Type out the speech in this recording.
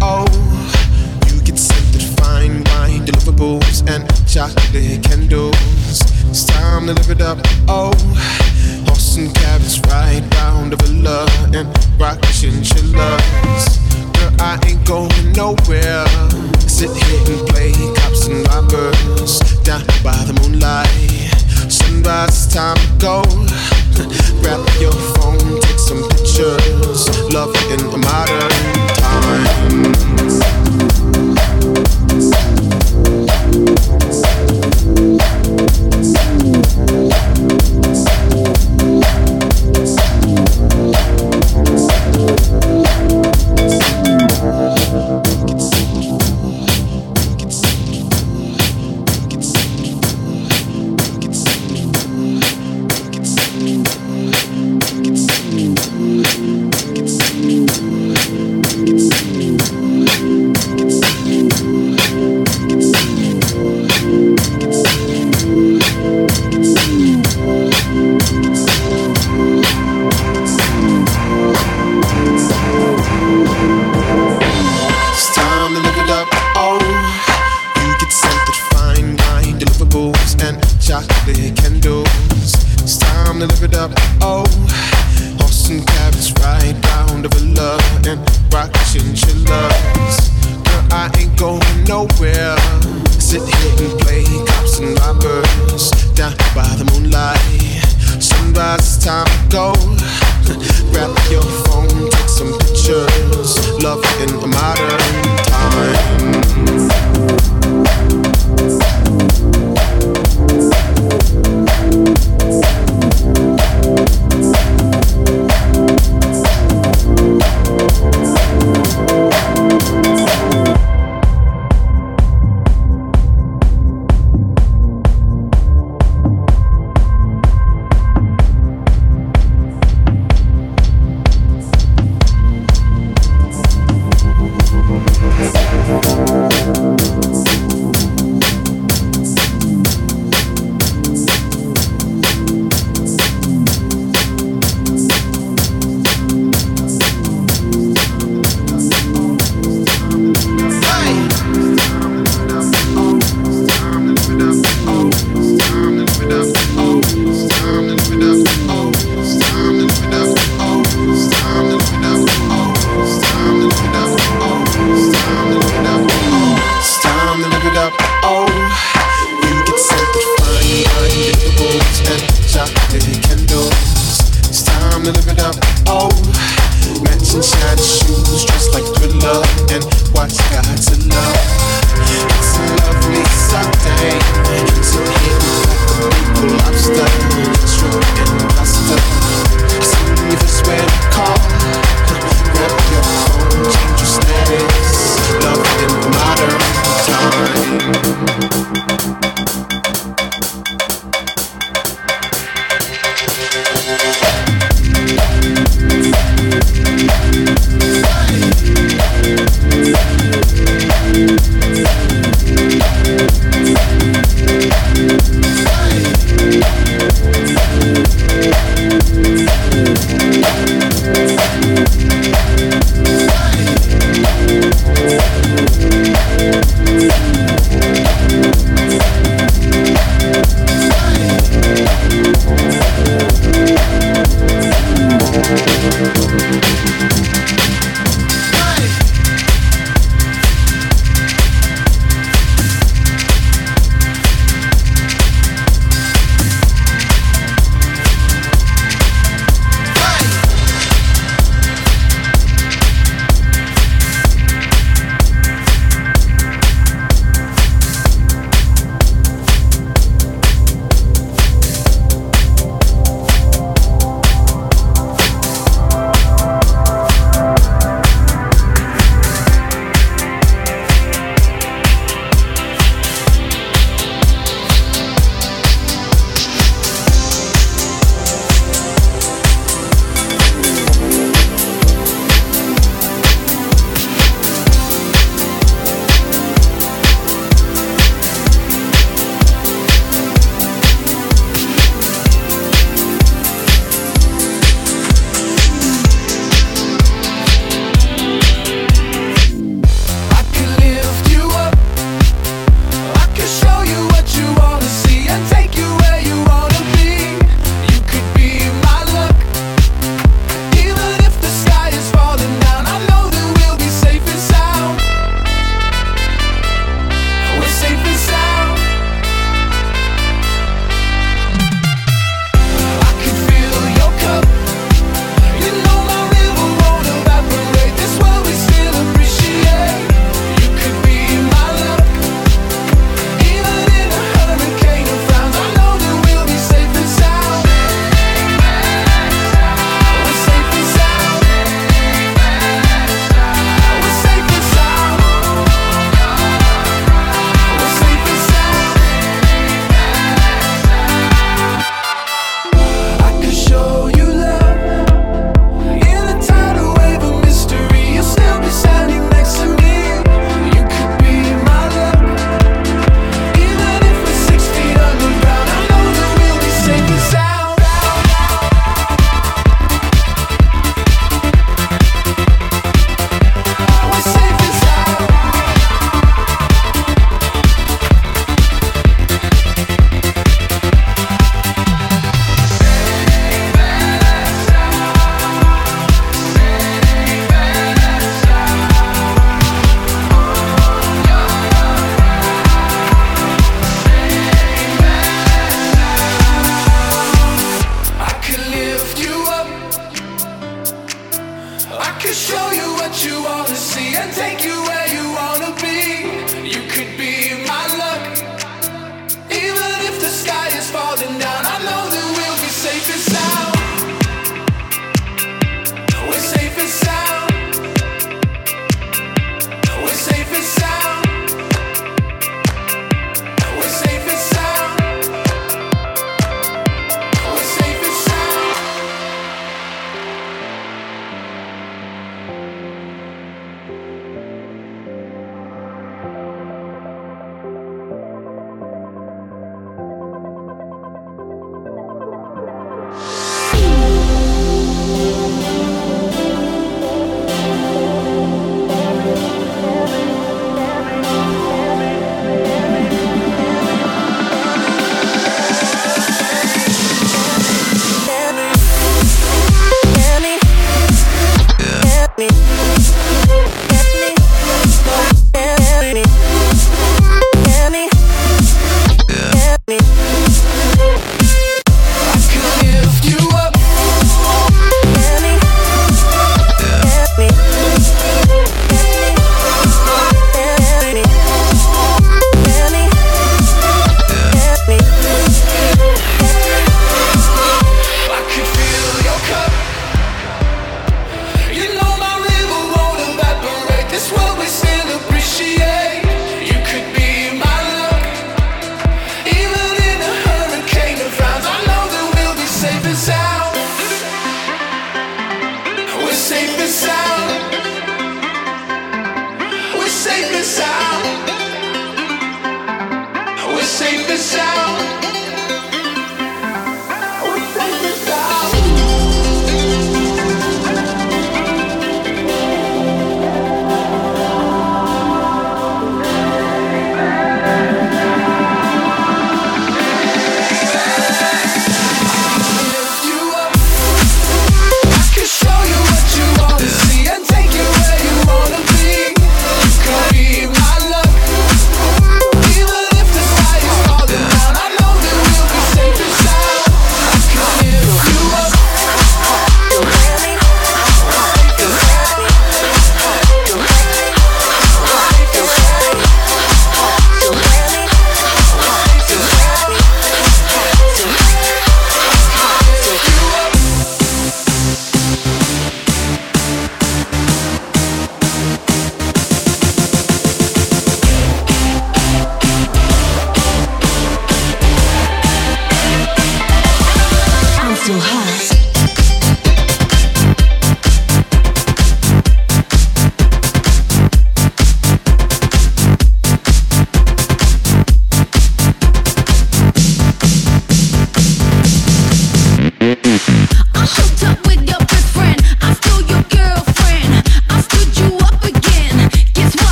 Oh. chocolate candles. It's time to live it up. Oh, Horse and carrots ride down the villa and rock chinchillas. Girl, I ain't going nowhere. Sit here and play cops and robbers down by the moonlight. Sunrise, time to go. Grab your phone, take some pictures. Love in a modern mind.